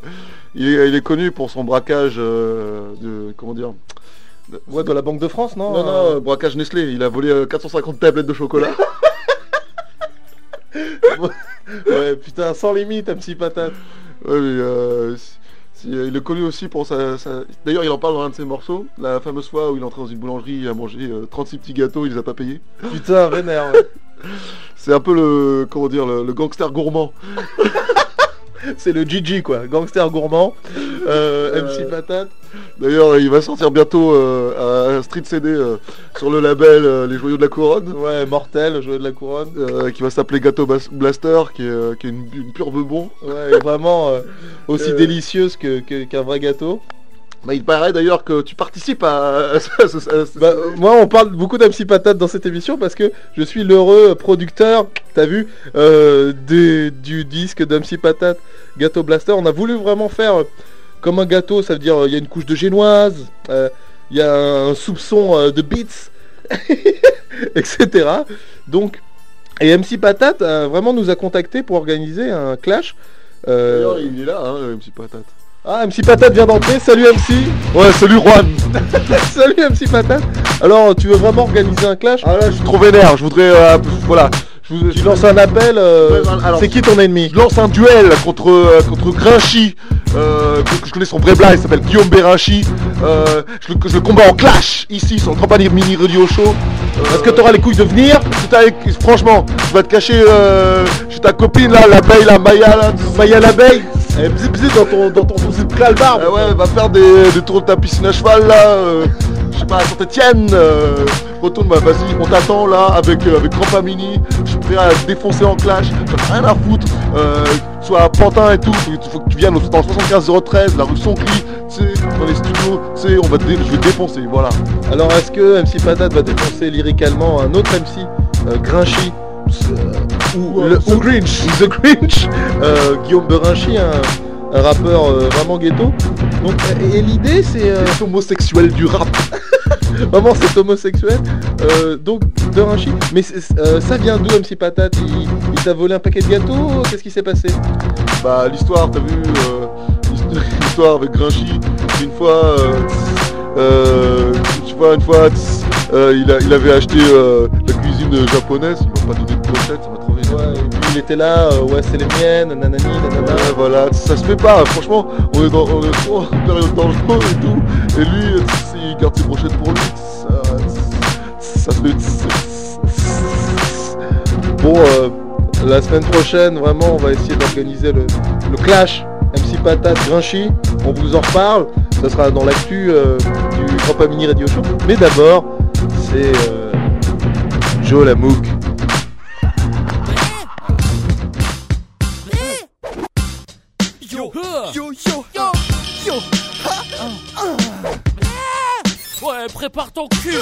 il, est, il est connu pour son braquage euh, de comment dire. de- Ouais, de la Banque de France, non Non, non, euh, braquage Nestlé. Il a volé euh, 450 tablettes de chocolat. Ouais, putain, sans limite, MC Patate. Ouais, mais, euh, il est connu aussi pour sa... sa- D'ailleurs, il en parle dans un de ses morceaux. La fameuse fois où il est entré dans une boulangerie, il a mangé euh, 36 petits gâteaux, il les a pas payés. Putain, vénère. ouais. C'est un peu le... comment dire, le, le gangster gourmand. C'est le Gigi quoi, gangster gourmand, euh, MC Euh, Patate. D'ailleurs, il va sortir bientôt euh, un street CD euh, sur le label euh, Les Joyaux de la Couronne. Ouais, mortel, joueur de la couronne. qui va s'appeler Gâteau Bas- Blaster, qui est, qui est une, une pure bebon. Ouais, vraiment aussi délicieuse que- que- qu'un vrai gâteau. Bah, il paraît d'ailleurs que tu participes à, Bah, moi, on parle beaucoup d'MC Patate dans cette émission parce que je suis l'heureux producteur, t'as vu, euh, des- du disque d'MC Patate, Gâteau Blaster. On a voulu vraiment faire euh, comme un gâteau, ça veut dire euh, il y a une couche de génoise, euh, il y a un soupçon de beats, etc. Donc, et MC Patate euh, vraiment nous a contacté pour organiser un clash. Euh, D'ailleurs, il est là, hein, MC Patate. Ah, MC Patate vient d'entrer, salut MC Ouais, salut Juan. Salut MC Patate. Alors, tu veux vraiment organiser un clash? Ah là, je suis trop vénère, je voudrais... euh, voilà. Je vous- Tu lances un appel, euh, c'est qui ton ennemi Je lance un duel contre, euh, contre Grinchy. Euh, que, que je connais son vrai blague, il s'appelle Guillaume Bérinchi. Je, le- je le combats en clash, ici, sur le Compagnie Mini Radio Show. Est-ce que t'auras les couilles de venir franchement, tu vas te cacher chez ta copine là, l'abeille, la Maya là. Maya l'abeille Eh, bzz, bzz, dans ton, dans ton, ton barbe Ah ouais, elle va faire des, des tours de ta piscine à cheval là. Euh, je sais pas, à Saint-Etienne. Euh, retourne, bah vas-y, on t'attend là avec, euh, avec Grand Mini. Je suis prêt à te défoncer en clash. J'en ai rien à foutre. Euh, soit à Pantin et tout. Faut, faut que tu viennes au- dans le 75 013, la rue Soncly, tu sais, dans les studios. Tu sais, on va je vais te défoncer, voilà. Alors, est-ce que MC Patate va défoncer lyricalement un autre MC, euh, Grinchy euh, ou, Ouais, le- ou Grinch The Grinch euh, Guillaume Berinchy, un, un rappeur euh, vraiment ghetto. Donc, et, l'idée, c'est... euh, Les homosexuels du rap. Vraiment, c'est homosexuel. Euh, donc, de Rinchy. Mais ça vient d'où, MC Patate? Il, il t'a volé un paquet de gâteaux Qu'est-ce qui s'est passé? Bah l'histoire, t'as vu, l'hist- l'histoire avec Grinchy, une fois, tu vois, une fois, il, a, il avait acheté la cuisine japonaise, il m'a pas donné de pochette, ça m'a trop puis il était là, euh, ouais, c'est les miennes, nanani, nanana. Ouais, voilà, ça se fait pas, franchement, on est dans, on est période dangereuse et tout, et lui, euh, il garde ses brochettes pour lui, tss, ça se fait... Bon, euh, la semaine prochaine, vraiment, on va essayer d'organiser le, le clash MC Patate Grinchy. On vous en reparle. Ça sera dans l'actu du Pas Mini Radio Show. Mais d'abord, c'est Joe Lamouk. Yo, yo, yo, yo, yo. Ouais, prépare ton cul.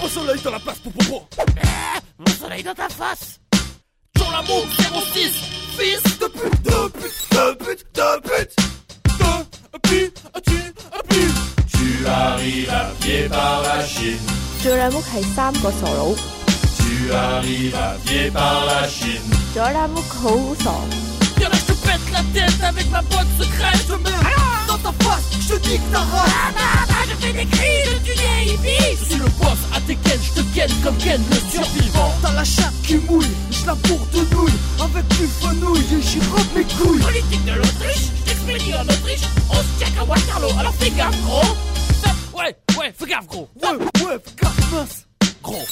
Mon soleil dans la place, pou, pou, pou. Mon soleil dans ta face. Sur l'amour 06, fils de pute, de pute, de pute, de pute. De pute, tu, pute. Tu arrives à pied par la Chine. 最拉木系三个傻佬， Tu arrives à pied par la Chine. 最拉木好傻， Y'en a, je te Pète la tête avec ma boîte secrète. Je me mets dans ta face, je te nique ta race. Ah, bah, bah, je fais des cris de tuer hippie. Je suis le boss à tes ken, je te ken comme ken le survivant. T'as la chatte qui mouille, je la bourre de nouilles. Avec du fenouil et j'y robe mes couilles. Politique de l'Autriche, je t'expédie en Autriche. On se check à Waterloo, alors fais gaffe, gros. Ouais, ouais, fais gaffe, gros. Ouais, ouais, fais gaffe, mince. Gros,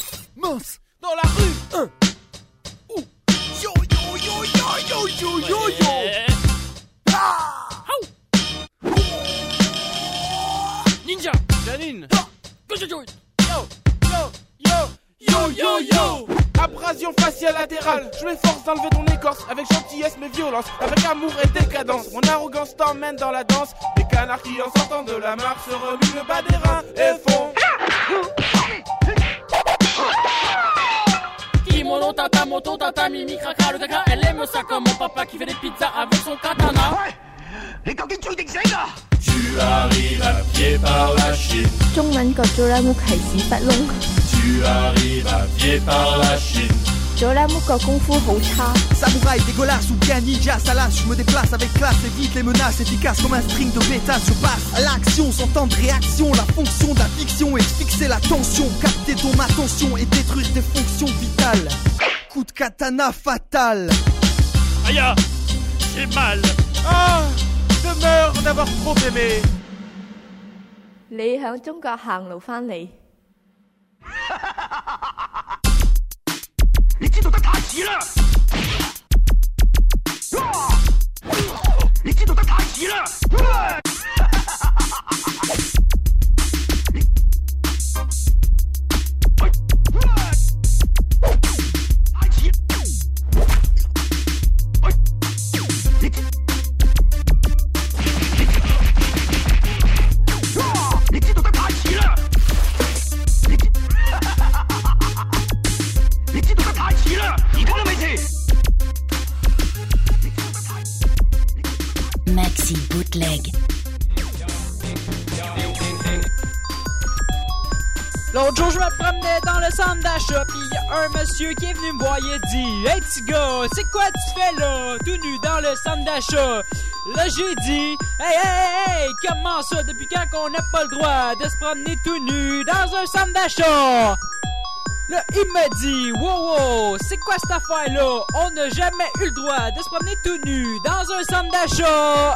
violence, avec amour et décadence. Mon arrogance t'emmène dans la danse. Des canards qui en sortant de la marche se remuent le bas des reins et font. Kimono, tata, moto, tata, mimi, cracra, le gaga. Elle aime ça comme mon papa qui fait des pizzas avec son katana. Les coquilles des Tu arrives à pied par la Chine. Tu arrives à pied par la Chine. Jolamuk 个功夫好差。 Samouraï, dégueulasse ou bien ninja, salace, je me déplace avec classe, évite les menaces, efficace comme un string de bêta, je passe à l'action sans temps de réaction, la fonction de la fiction est de fixer la tension, capter ton attention et détruire tes fonctions vitales. Coup de katana fatal. Aïe, ah, j'ai mal. Ah, je meurs d'avoir trop aimé. 你响中国行路翻嚟，你 急了！你进度在太急了！D'achat, pis y a un monsieur qui est venu me voir, il dit Hey petit gars, c'est quoi tu fais là, tout nu dans le centre d'achat Là j'ai dit Hey hey hey, comment ça, depuis quand qu'on n'a pas le droit de se promener tout nu dans un centre d'achat Là, il me dit, wow, wow, c'est quoi cette affaire-là? On n'a jamais eu le droit de se promener tout nu dans un centre d'achat.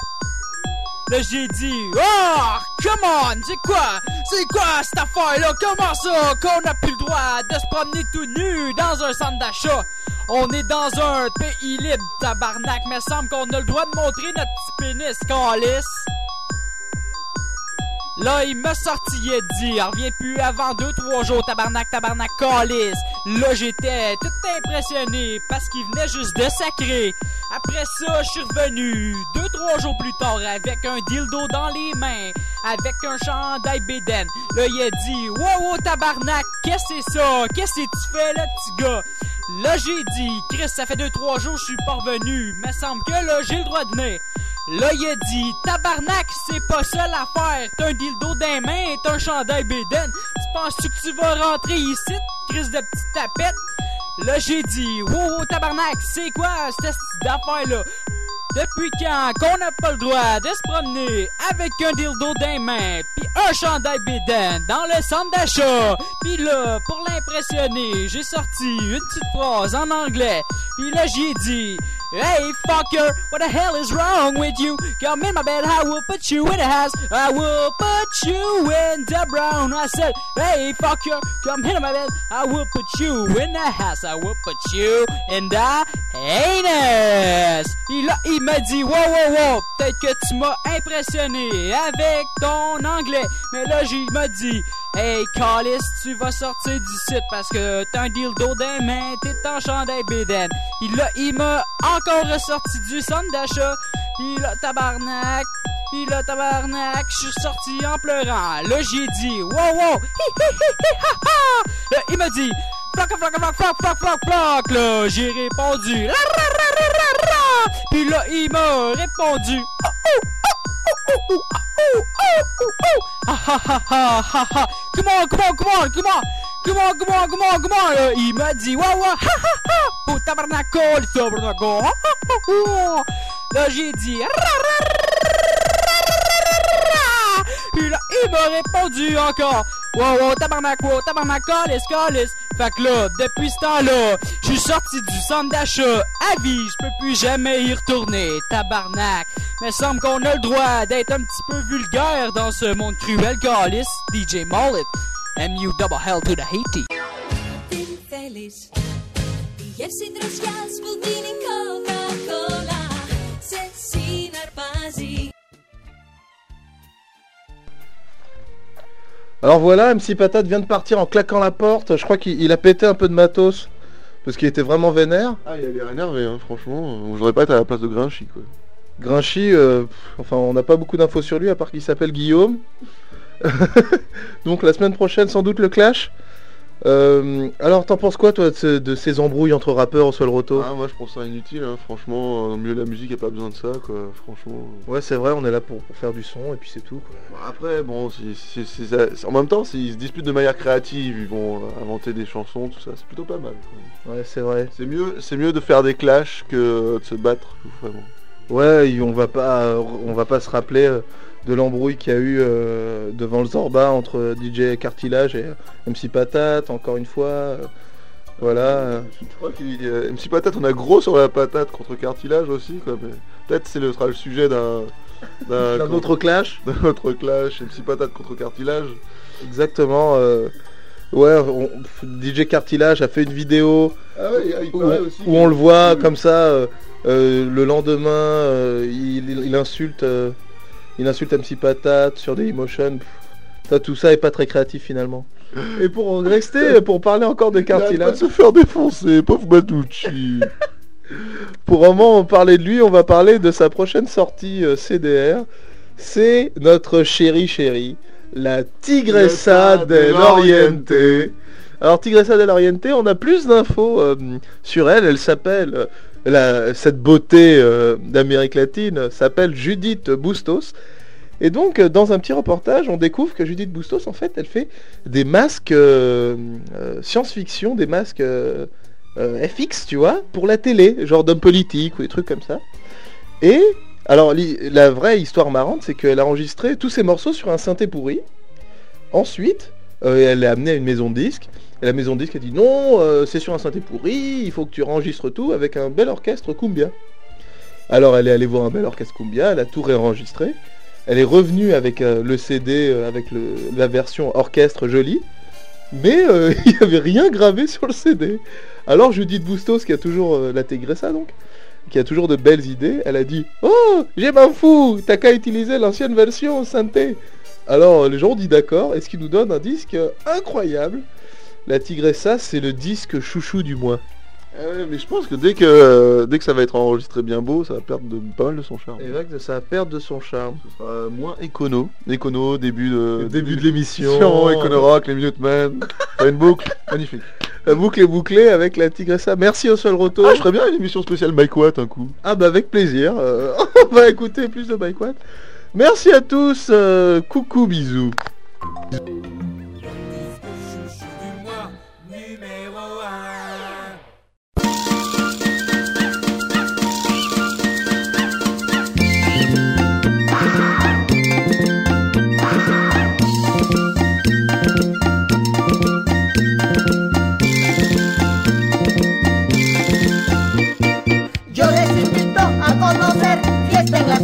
Là, j'ai dit, oh, come on, c'est quoi? C'est quoi cette affaire-là? Comment ça qu'on n'a plus le droit de se promener tout nu dans un centre d'achat? On est dans un pays libre, tabarnak, mais semble qu'on a le droit de montrer notre petit pénis, calice. Là, il m'a sorti, il a dit, reviens plus avant deux, trois jours, tabarnak, tabarnak, calice. Là, j'étais tout impressionné parce qu'il venait juste de sacrer. Après ça, je suis revenu deux, trois jours plus tard avec un dildo dans les mains, avec un chandail béden. Là, il a dit, wow, wow, tabarnak, qu'est-ce que c'est ça? Qu'est-ce que tu fais, là, petit gars? Là, j'ai dit, Chris, ça fait deux, trois jours, je suis pas revenu. Mais semble que là, j'ai le droit de venir. Là, il a dit, tabarnak, c'est pas ça l'affaire. T'as un dildo dans les mains et t'as un chandail béden. Tu penses-tu que tu vas rentrer ici, crise de petite tapette? Là, j'ai dit, wow, wow, tabarnak, c'est quoi cette petite affaire-là? Depuis quand qu'on n'a pas le droit de se promener avec un dildo dans les mains pis un chandail béden dans le centre d'achat? Pis là, pour l'impressionner, j'ai sorti une petite phrase en anglais. Pis là, j'ai dit, Hey fucker, what the hell is wrong with you? Come in my bed, I will put you in the house. I will put you in the brown. I said, Hey fucker, come in my bed, I will put you in the house. I will put you in the anus. Puis là, il m'a dit, wow, wow, wow, peut-être que tu m'as impressionné avec ton anglais. Mais là, j'ai m'a dit, Hey, Calis, tu vas sortir du site parce que t'as un dildo dans les mains, t'es en chandail béden. Puis là, il m'a encore ressorti du centre d'achat. Puis là, tabarnak. Puis là, tabarnak, je suis sorti en pleurant. Là, j'ai dit, wow, wow. Là, il m'a dit, floc, floc, floc, floc, floc, floc, floc. Là, j'ai répondu, ra, là, il m'a répondu, oh, oh. Come on, come on. Là, il m'a dit, wow, ha, ha, ha. Oh, tabarnaco, le tabarnaco. Ha, ha, ha. Là, j'ai dit. Puis il m'a répondu encore. Wow, tabarnak. Fait que là, depuis ce temps-là, je sorti du centre d'achat à vie, plus jamais y retourner. Mais semble qu'on a le droit d'être un petit peu vulgaire dans ce monde cruel, calice. DJ Mullet, MU double hell to the Haiti. Την θέλεις Γεύση δροσιάς, που δίνει κοκακόλα Σε συναρπάζει Alors voilà, MC Patate vient de partir en claquant la porte. Je crois qu'il il a pété un peu de matos. parce qu'il était vraiment vénère. Ah, il a l'air énervé, hein, franchement. Je voudrais pas être à la place de Grinchy, quoi. Grinchy, euh, pff, enfin on n'a pas beaucoup d'infos sur lui à part qu'il s'appelle Guillaume. Donc la semaine prochaine sans doute le clash. Euh, alors t'en penses quoi toi de, ce- de ces embrouilles entre rappeurs au sol roto Ah, moi je pense ça inutile, hein, franchement. Au milieu de la musique, y a pas besoin de ça, quoi. Franchement. Ouais c'est vrai, on est là pour, pour faire du son et puis c'est tout. quoi. Bon, après, bon, en même temps, s'ils se disputent de manière créative, ils vont euh, inventer des chansons, tout ça, c'est plutôt pas mal. quoi. Ouais c'est vrai. C'est mieux, c'est mieux de faire des clashs que de se battre, vraiment. Ouais, on va pas, on va pas se rappeler euh, de l'embrouille qu'il y a eu euh, devant le Zorba entre DJ Cartilage et MC Patate, encore une fois. euh, voilà. euh. Je crois qu'il MC Patate, on a gros sur la patate contre cartilage aussi, quoi. Mais peut-être c'est le sera le sujet d'un D'un autre clash. D'un autre clash, MC Patate contre cartilage. Exactement. euh, Ouais, on- DJ Cartilage a fait une vidéo Ah ouais, il où, aussi on le voit comme ça. euh, euh, le lendemain, euh, il, insulte, euh, il insulte MC Patate sur des emotions. Pff, tout ça est pas très créatif finalement. Et pour rester, pour parler encore de Il arrête pas Cartilage. de se faire défoncer, pauvre Batucci. Pour vraiment parler de lui, on va parler de sa prochaine sortie euh, CDR. C'est notre chérie chérie, la Tigressa del Oriente. Alors Tigressa del Oriente, on a plus d'infos euh, sur elle. Elle s'appelle, euh, cette beauté euh, d'Amérique latine s'appelle Judith Bustos. Et donc, euh, dans un petit reportage, on découvre que Judith Bustos, en fait, elle fait des masques euh, science-fiction, des masques FX, tu vois, pour la télé, genre d'hommes politiques ou des trucs comme ça. Et, alors, la vraie histoire marrante, c'est qu'elle a enregistré tous ses morceaux sur un synthé pourri. Ensuite, euh, elle est amenée à une maison de. Et la maison de a dit non, euh, c'est sur un synthé pourri, il faut que tu enregistres tout avec un bel orchestre cumbia. Alors elle est allée voir un bel orchestre cumbia, elle a tout réenregistré. Elle est revenue avec euh, le CD, avec la version orchestre jolie. Mais il n'y avait rien gravé sur le CD. Alors Judith Bustos, qui a toujours intégré ça donc, qui a toujours de belles idées, elle a dit Oh, j'ai m'en fous, t'as qu'à utiliser l'ancienne version synthé. Alors les gens ont dit d'accord, et ce qui nous donne un disque incroyable? La Tigressa, c'est le disque chouchou du mois. Ouais, mais je pense que dès que euh, dès que ça va être enregistré bien beau, ça va perdre de, pas mal de son charme. Que ça va perdre de son charme. Ce sera moins écono. Écono, début de Début de l'émission. Écono Rock, les Minutemen. Une boucle. Magnifique. La boucle est bouclée avec la Tigressa. Merci au sol roto. Ah, je ferais bien une émission spéciale Mike Watt un coup. Ah bah avec plaisir. Euh, on va écouter plus de Mike Watt. Merci à tous. euh, coucou, bisous.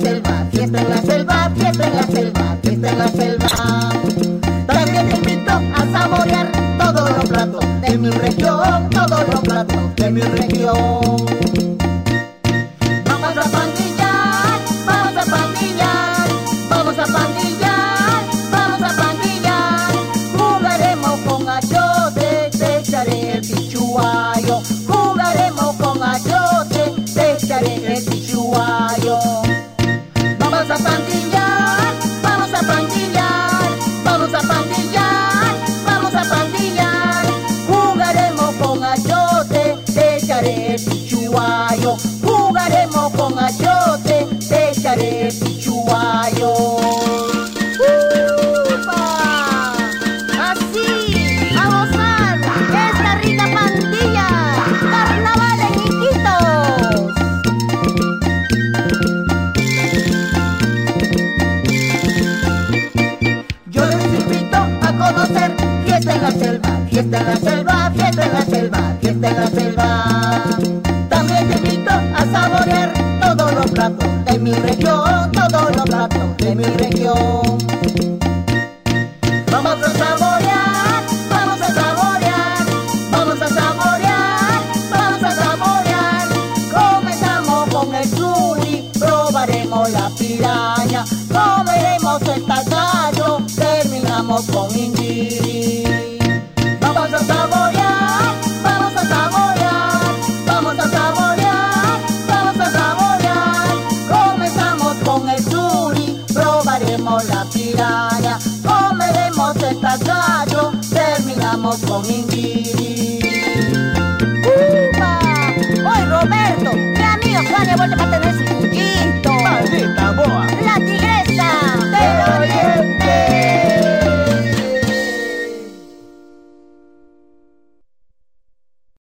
Selva, fiesta en la selva, fiesta en la selva, fiesta en la selva. También te invito a saborear todos los platos de mi región, todos los platos de mi región.